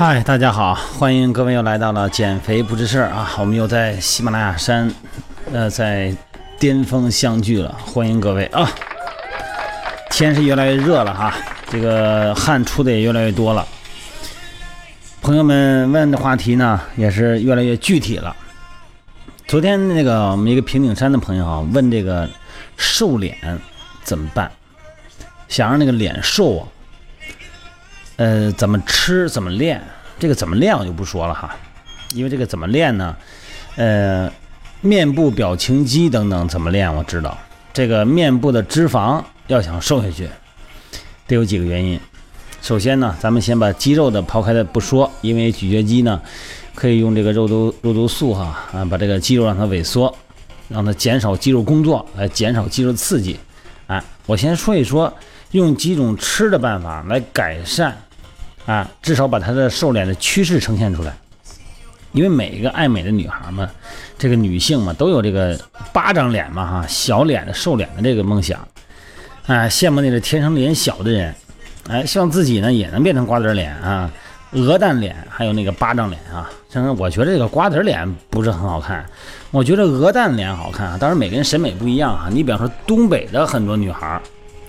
嗨，大家好，欢迎各位又来到了减肥不是事儿啊！我们又在喜马拉雅山，呃，在巅峰相聚了，欢迎各位啊！天是越来越热了哈，这个汗出的也越来越多了。朋友们问的话题呢，也是越来越具体了。昨天那个我们一个平顶山的朋友啊，问这个瘦脸怎么办？想让那个脸瘦啊，呃，怎么吃，怎么练？这个怎么练我就不说了哈，因为这个怎么练呢？呃，面部表情肌等等怎么练我知道。这个面部的脂肪要想瘦下去，得有几个原因。首先呢，咱们先把肌肉的抛开的不说，因为咀嚼肌呢可以用这个肉毒肉毒素哈啊，把这个肌肉让它萎缩，让它减少肌肉工作，来减少肌肉刺激。哎，我先说一说用几种吃的办法来改善。啊，至少把她的瘦脸的趋势呈现出来，因为每一个爱美的女孩嘛，这个女性嘛，都有这个巴掌脸嘛，哈，小脸的瘦脸的这个梦想，啊，羡慕那个天生脸小的人，哎，希望自己呢也能变成瓜子脸啊，鹅蛋脸，还有那个巴掌脸啊。真的，我觉得这个瓜子脸不是很好看，我觉得鹅蛋脸好看啊。当然每个人审美不一样哈。你比方说东北的很多女孩，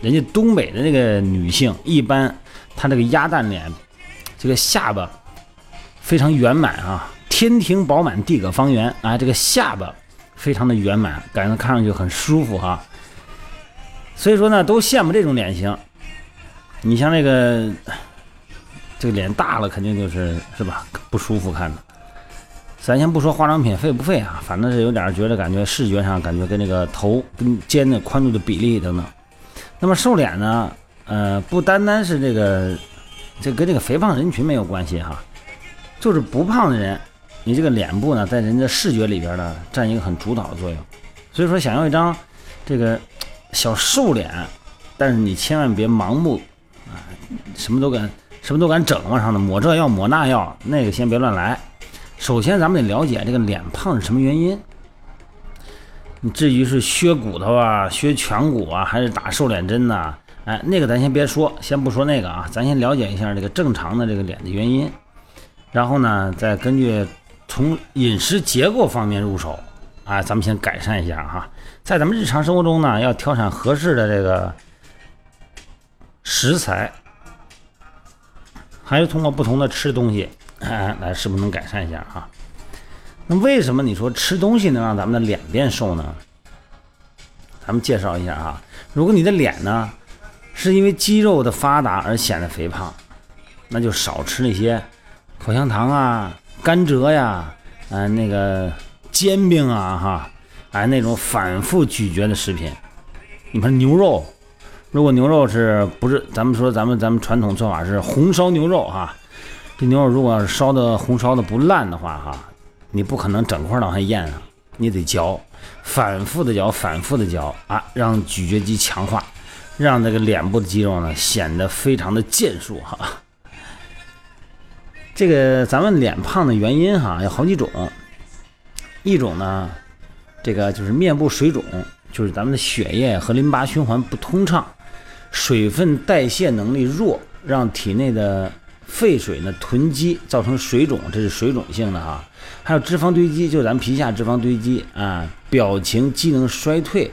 人家东北的那个女性一般。他这个鸭蛋脸，这个下巴非常圆满啊，天庭饱满，地阁方圆啊，这个下巴非常的圆满，感觉看上去很舒服哈。所以说呢，都羡慕这种脸型。你像那个这个脸大了，肯定就是是吧，不舒服看的。咱先不说化妆品费不费啊，反正是有点觉得感觉视觉上感觉跟那个头跟肩的宽度的比例等等。那么瘦脸呢？呃，不单单是这个，这跟这个肥胖人群没有关系哈，就是不胖的人，你这个脸部呢，在人的视觉里边呢，占一个很主导的作用。所以说，想要一张这个小瘦脸，但是你千万别盲目啊，什么都敢什么都敢整往上的抹这药抹那药，那个先别乱来。首先，咱们得了解这个脸胖是什么原因。你至于是削骨头啊、削颧骨啊，还是打瘦脸针呐？哎，那个咱先别说，先不说那个啊，咱先了解一下这个正常的这个脸的原因，然后呢，再根据从饮食结构方面入手，啊，咱们先改善一下哈。在咱们日常生活中呢，要挑选合适的这个食材，还是通过不同的吃东西，哎，来是不是能改善一下哈？那为什么你说吃东西能让咱们的脸变瘦呢？咱们介绍一下啊，如果你的脸呢？是因为肌肉的发达而显得肥胖，那就少吃那些口香糖啊、甘蔗呀、啊那个煎饼啊哈，哎那种反复咀嚼的食品。你看牛肉，如果牛肉是不是咱们说咱们咱们传统做法是红烧牛肉哈，这牛肉如果要是烧的红烧的不烂的话哈，你不可能整块往下咽啊，你得嚼，反复的嚼，反复的嚼啊，让咀嚼肌强化。让这个脸部的肌肉呢显得非常的健硕哈。这个咱们脸胖的原因哈有好几种，一种呢，这个就是面部水肿，就是咱们的血液和淋巴循环不通畅，水分代谢能力弱，让体内的废水呢囤积，造成水肿，这是水肿性的哈。还有脂肪堆积，就是咱们皮下脂肪堆积啊，表情机能衰退。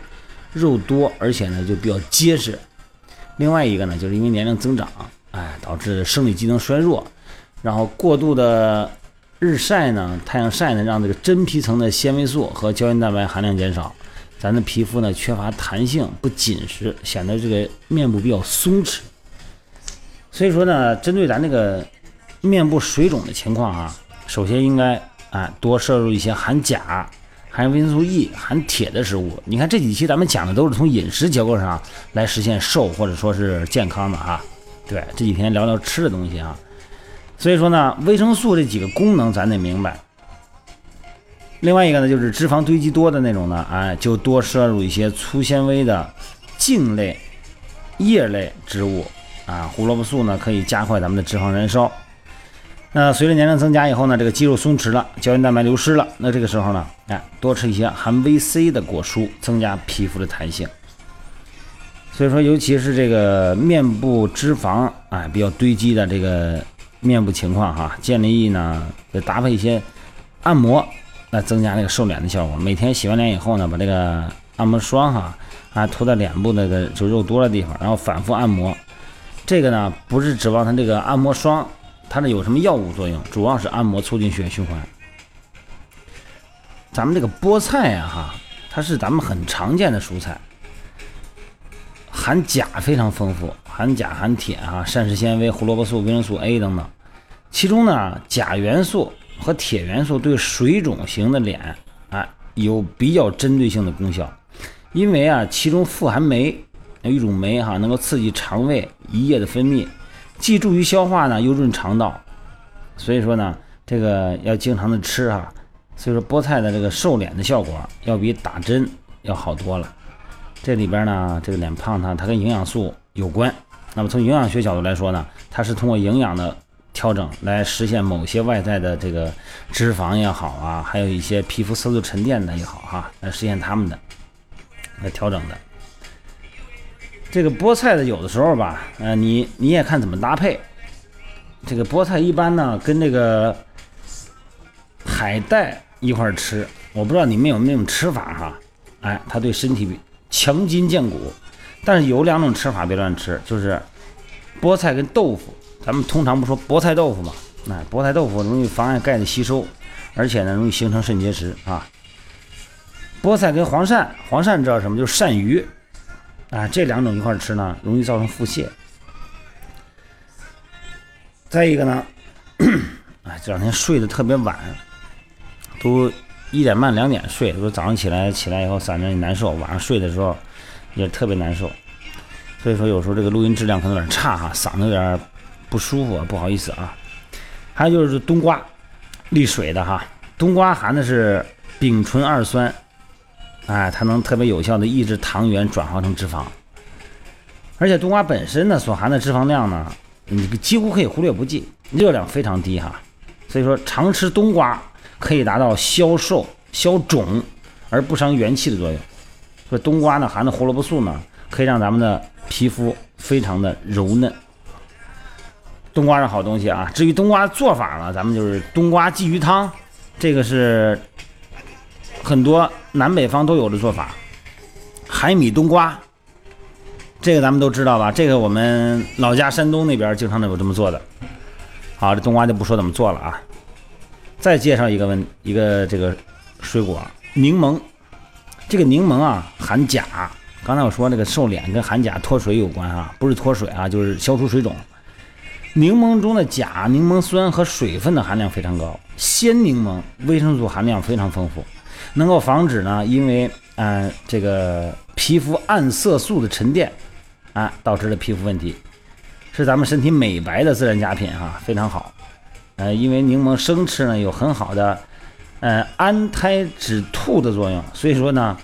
肉多，而且呢就比较结实。另外一个呢，就是因为年龄增长，哎，导致生理机能衰弱，然后过度的日晒呢，太阳晒呢，让这个真皮层的纤维素和胶原蛋白含量减少，咱的皮肤呢缺乏弹性，不紧实，显得这个面部比较松弛。所以说呢，针对咱这个面部水肿的情况啊，首先应该啊多摄入一些含钾。含维生素 E、含铁的食物，你看这几期咱们讲的都是从饮食结构上来实现瘦或者说是健康的哈。对，这几天聊聊吃的东西啊。所以说呢，维生素这几个功能咱得明白。另外一个呢，就是脂肪堆积多的那种呢，哎，就多摄入一些粗纤维的茎类、叶类植物啊。胡萝卜素呢，可以加快咱们的脂肪燃烧。那随着年龄增加以后呢，这个肌肉松弛了，胶原蛋白流失了，那这个时候呢，哎，多吃一些含 VC 的果蔬，增加皮肤的弹性。所以说，尤其是这个面部脂肪哎比较堆积的这个面部情况哈，建议呢得搭配一些按摩来增加这个瘦脸的效果。每天洗完脸以后呢，把这个按摩霜哈啊涂在脸部那个就肉多的地方，然后反复按摩。这个呢不是指望它这个按摩霜。它这有什么药物作用？主要是按摩促进血液循环。咱们这个菠菜呀，哈，它是咱们很常见的蔬菜，含钾非常丰富，含钾、含铁啊，膳食纤维、胡萝卜素、维生素 A 等等。其中呢，钾元素和铁元素对水肿型的脸啊有比较针对性的功效，因为啊，其中富含酶，有一种酶哈，能够刺激肠胃胰液的分泌。既助于消化呢，又润肠道，所以说呢，这个要经常的吃哈。所以说菠菜的这个瘦脸的效果要比打针要好多了。这里边呢，这个脸胖它它跟营养素有关。那么从营养学角度来说呢，它是通过营养的调整来实现某些外在的这个脂肪也好啊，还有一些皮肤色素沉淀的也好哈，来实现它们的来调整的。这个菠菜的有的时候吧，呃，你你也看怎么搭配。这个菠菜一般呢跟这个海带一块吃，我不知道你们有没有那种吃法哈。哎，它对身体强筋健骨，但是有两种吃法别乱吃，就是菠菜跟豆腐。咱们通常不说菠菜豆腐嘛，哎，菠菜豆腐容易妨碍钙的吸收，而且呢容易形成肾结石啊。菠菜跟黄鳝，黄鳝知道什么？就是鳝鱼。啊，这两种一块吃呢，容易造成腹泻。再一个呢，哎，这两天睡得特别晚，都一点半两点睡，说早上起来起来以后嗓子也难受，晚上睡的时候也特别难受。所以说有时候这个录音质量可能有点差哈，嗓子有点不舒服，不好意思啊。还有就是冬瓜，利水的哈，冬瓜含的是丙醇二酸。哎，它能特别有效的抑制糖原转化成脂肪，而且冬瓜本身呢所含的脂肪量呢，你几乎可以忽略不计，热量非常低哈。所以说常吃冬瓜可以达到消瘦、消肿而不伤元气的作用。说冬瓜呢含的胡萝卜素呢，可以让咱们的皮肤非常的柔嫩。冬瓜是好东西啊。至于冬瓜做法呢，咱们就是冬瓜鲫鱼汤，这个是。很多南北方都有的做法，海米冬瓜，这个咱们都知道吧？这个我们老家山东那边经常都有这么做的。好，这冬瓜就不说怎么做了啊。再介绍一个问一个这个水果柠檬，这个柠檬啊含钾。刚才我说那个瘦脸跟含钾脱水有关啊，不是脱水啊，就是消除水肿。柠檬中的钾、柠檬酸和水分的含量非常高，鲜柠檬维生素含量非常丰富。能够防止呢，因为嗯这个皮肤暗色素的沉淀啊导致的皮肤问题，是咱们身体美白的自然佳品哈，非常好。呃，因为柠檬生吃呢有很好的呃安胎止吐的作用，所以说呢，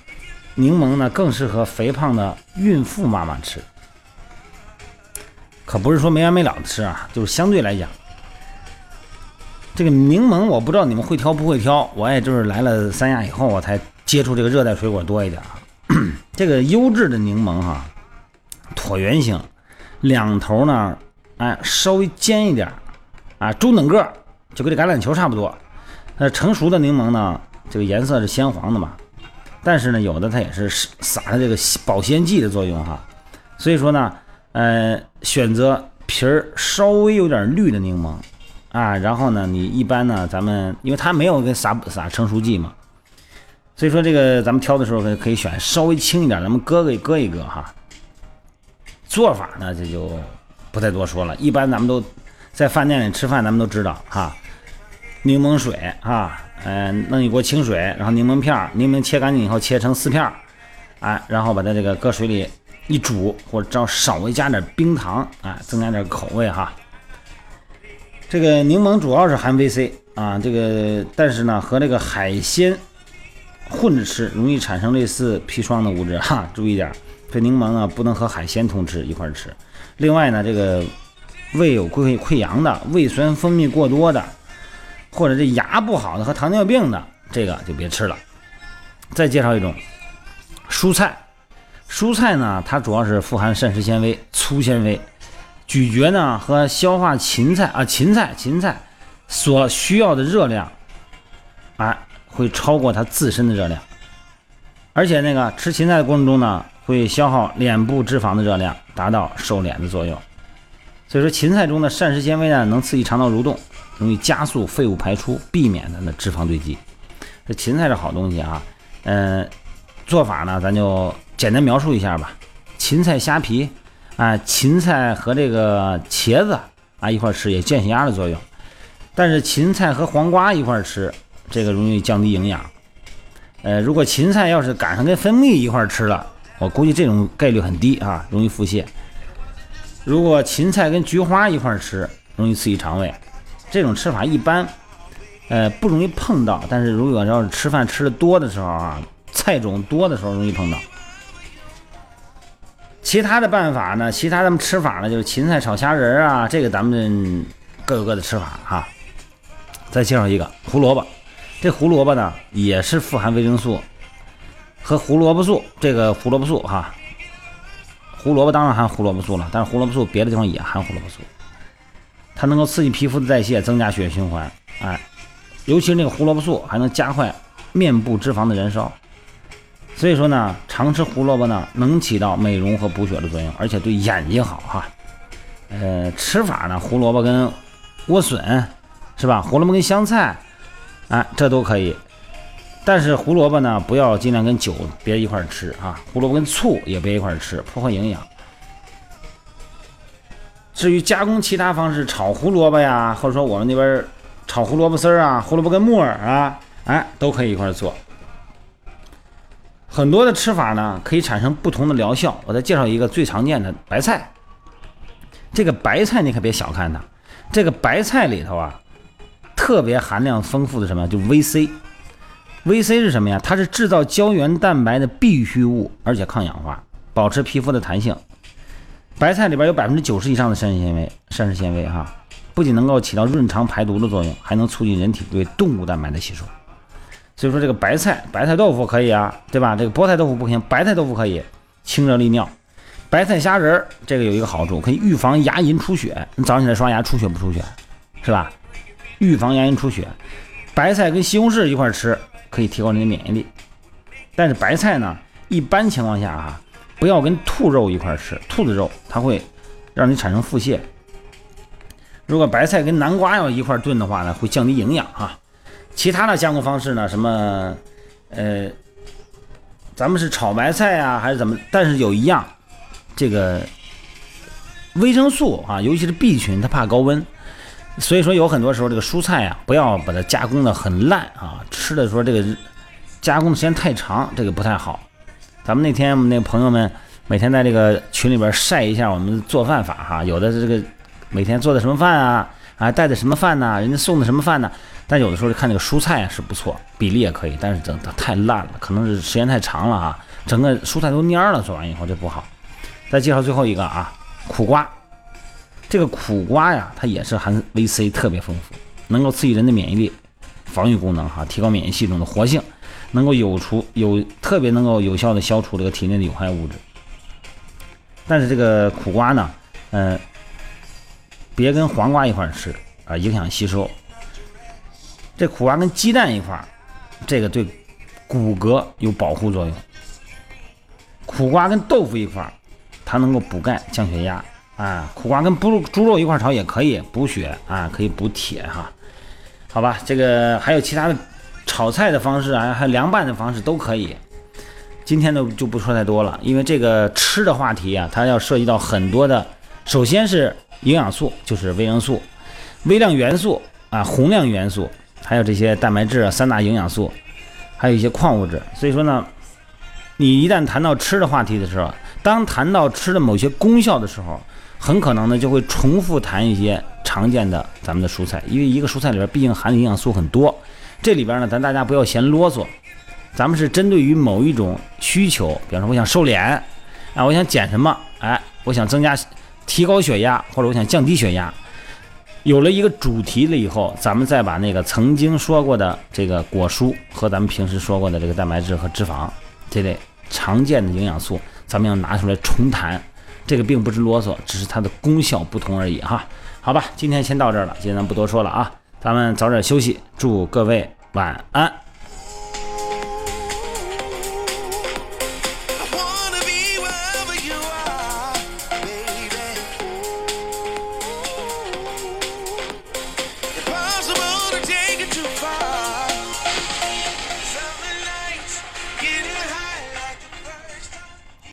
柠檬呢更适合肥胖的孕妇妈妈吃。可不是说没完没了的吃啊，就是相对来讲。这个柠檬我不知道你们会挑不会挑，我也就是来了三亚以后，我才接触这个热带水果多一点。这个优质的柠檬哈，椭圆形，两头呢，哎，稍微尖一点，啊，中等个，就跟这橄榄球差不多。那成熟的柠檬呢，这个颜色是鲜黄的嘛，但是呢，有的它也是撒了这个保鲜剂的作用哈。所以说呢，呃，选择皮儿稍微有点绿的柠檬。啊，然后呢，你一般呢，咱们因为它没有跟撒撒成熟剂嘛，所以说这个咱们挑的时候可可以选稍微轻一点，咱们搁个搁一搁哈。做法呢，这就不再多说了。一般咱们都在饭店里吃饭，咱们都知道哈，柠檬水哈，嗯，弄一锅清水，然后柠檬片柠檬切干净以后切成四片儿，哎，然后把它这个搁水里一煮，或者稍稍微加点冰糖，哎，增加点口味哈。这个柠檬主要是含 VC 啊，这个但是呢和这个海鲜混着吃，容易产生类似砒霜的物质哈，注意点，这柠檬呢不能和海鲜同吃一块吃。另外呢，这个胃有溃溃疡的、胃酸分泌过多的，或者这牙不好的和糖尿病的，这个就别吃了。再介绍一种蔬菜，蔬菜呢，它主要是富含膳食纤维、粗纤维，咀嚼呢和消化芹菜啊，芹菜芹菜所需要的热量，哎，会超过它自身的热量。而且那个吃芹菜的过程中呢，会消耗脸部脂肪的热量，达到瘦脸的作用。所以说，芹菜中的膳食纤维呢，能刺激肠道蠕动，容易加速废物排出，避免它的脂肪堆积。这芹菜是好东西啊。嗯，做法呢，咱就简单描述一下吧。芹菜虾皮啊，芹菜和这个茄子啊一块吃，也降血压的作用。但是芹菜和黄瓜一块吃，这个容易降低营养。呃，如果芹菜要是赶上跟蜂蜜一块吃了，我估计这种概率很低啊，容易腹泻。如果芹菜跟菊花一块吃，容易刺激肠胃。这种吃法一般。呃，不容易碰到，但是如果要是吃饭吃的多的时候啊，菜种多的时候容易碰到。其他的办法呢？其他的吃法呢？就是芹菜炒虾仁啊，这个咱们各有各的吃法哈。再介绍一个胡萝卜，这胡萝卜呢也是富含维生素和胡萝卜素，这个胡萝卜素哈，胡萝卜当然含胡萝卜素了，但是胡萝卜素别的地方也含胡萝卜素，它能够刺激皮肤的代谢，增加血液循环，哎。尤其是那个胡萝卜素还能加快面部脂肪的燃烧，所以说呢，常吃胡萝卜呢能起到美容和补血的作用，而且对眼睛好哈。呃，吃法呢，胡萝卜跟莴笋是吧？胡萝卜跟香菜，哎，这都可以。但是胡萝卜呢，不要尽量跟酒别一块吃啊。胡萝卜跟醋也别一块吃，破坏营养。至于加工其他方式，炒胡萝卜呀，或者说我们那边。炒胡萝卜丝儿啊，胡萝卜跟木耳啊，哎，都可以一块做。很多的吃法呢，可以产生不同的疗效。我再介绍一个最常见的白菜。这个白菜你可别小看它，这个白菜里头啊，特别含量丰富的什么？就 VC。VC 是什么呀？它是制造胶原蛋白的必需物，而且抗氧化，保持皮肤的弹性。白菜里边有百分之九十以上的膳食纤维，膳食纤维哈。不仅能够起到润肠排毒的作用，还能促进人体对动物蛋白的吸收。所以说这个白菜、白菜豆腐可以啊，对吧？这个菠菜豆腐不行，白菜豆腐可以清热利尿。白菜虾仁儿这个有一个好处，可以预防牙龈出血。你早上起来刷牙出血不出血？是吧？预防牙龈出血。白菜跟西红柿一块吃，可以提高你的免疫力。但是白菜呢，一般情况下啊，不要跟兔肉一块吃，兔子肉它会让你产生腹泻。如果白菜跟南瓜要一块炖的话呢，会降低营养啊。其他的加工方式呢，什么，呃，咱们是炒白菜啊，还是怎么？但是有一样，这个维生素啊，尤其是 B 群，它怕高温，所以说有很多时候这个蔬菜啊，不要把它加工的很烂啊，吃的时候这个加工的时间太长，这个不太好。咱们那天我们那朋友们每天在这个群里边晒一下我们做饭法哈，有的是这个。每天做的什么饭啊？啊，带的什么饭呢？人家送的什么饭呢？但有的时候就看那个蔬菜是不错，比例也可以，但是整的太烂了，可能是时间太长了啊，整个蔬菜都蔫了，做完以后这不好。再介绍最后一个啊，苦瓜。这个苦瓜呀，它也是含 VC 特别丰富，能够刺激人的免疫力、防御功能哈，提高免疫系统的活性，能够有除有特别能够有效的消除这个体内的有害物质。但是这个苦瓜呢，嗯。别跟黄瓜一块吃啊，影响吸收。这苦瓜跟鸡蛋一块，这个对骨骼有保护作用。苦瓜跟豆腐一块，它能够补钙降血压啊。苦瓜跟猪猪肉一块炒也可以补血啊，可以补铁哈。好吧，这个还有其他的炒菜的方式啊，还有凉拌的方式都可以。今天呢就不说太多了，因为这个吃的话题啊，它要涉及到很多的，首先是。营养素就是维生素、微量元素啊、宏量元素，还有这些蛋白质啊、三大营养素，还有一些矿物质。所以说呢，你一旦谈到吃的话题的时候，当谈到吃的某些功效的时候，很可能呢就会重复谈一些常见的咱们的蔬菜，因为一个蔬菜里边毕竟含的营养素很多。这里边呢，咱大家不要嫌啰嗦，咱们是针对于某一种需求，比方说我想瘦脸，啊，我想减什么，哎，我想增加。提高血压，或者我想降低血压。有了一个主题了以后，咱们再把那个曾经说过的这个果蔬和咱们平时说过的这个蛋白质和脂肪这类常见的营养素，咱们要拿出来重谈。这个并不是啰嗦，只是它的功效不同而已哈。好吧，今天先到这儿了，今天咱不多说了啊，咱们早点休息，祝各位晚安。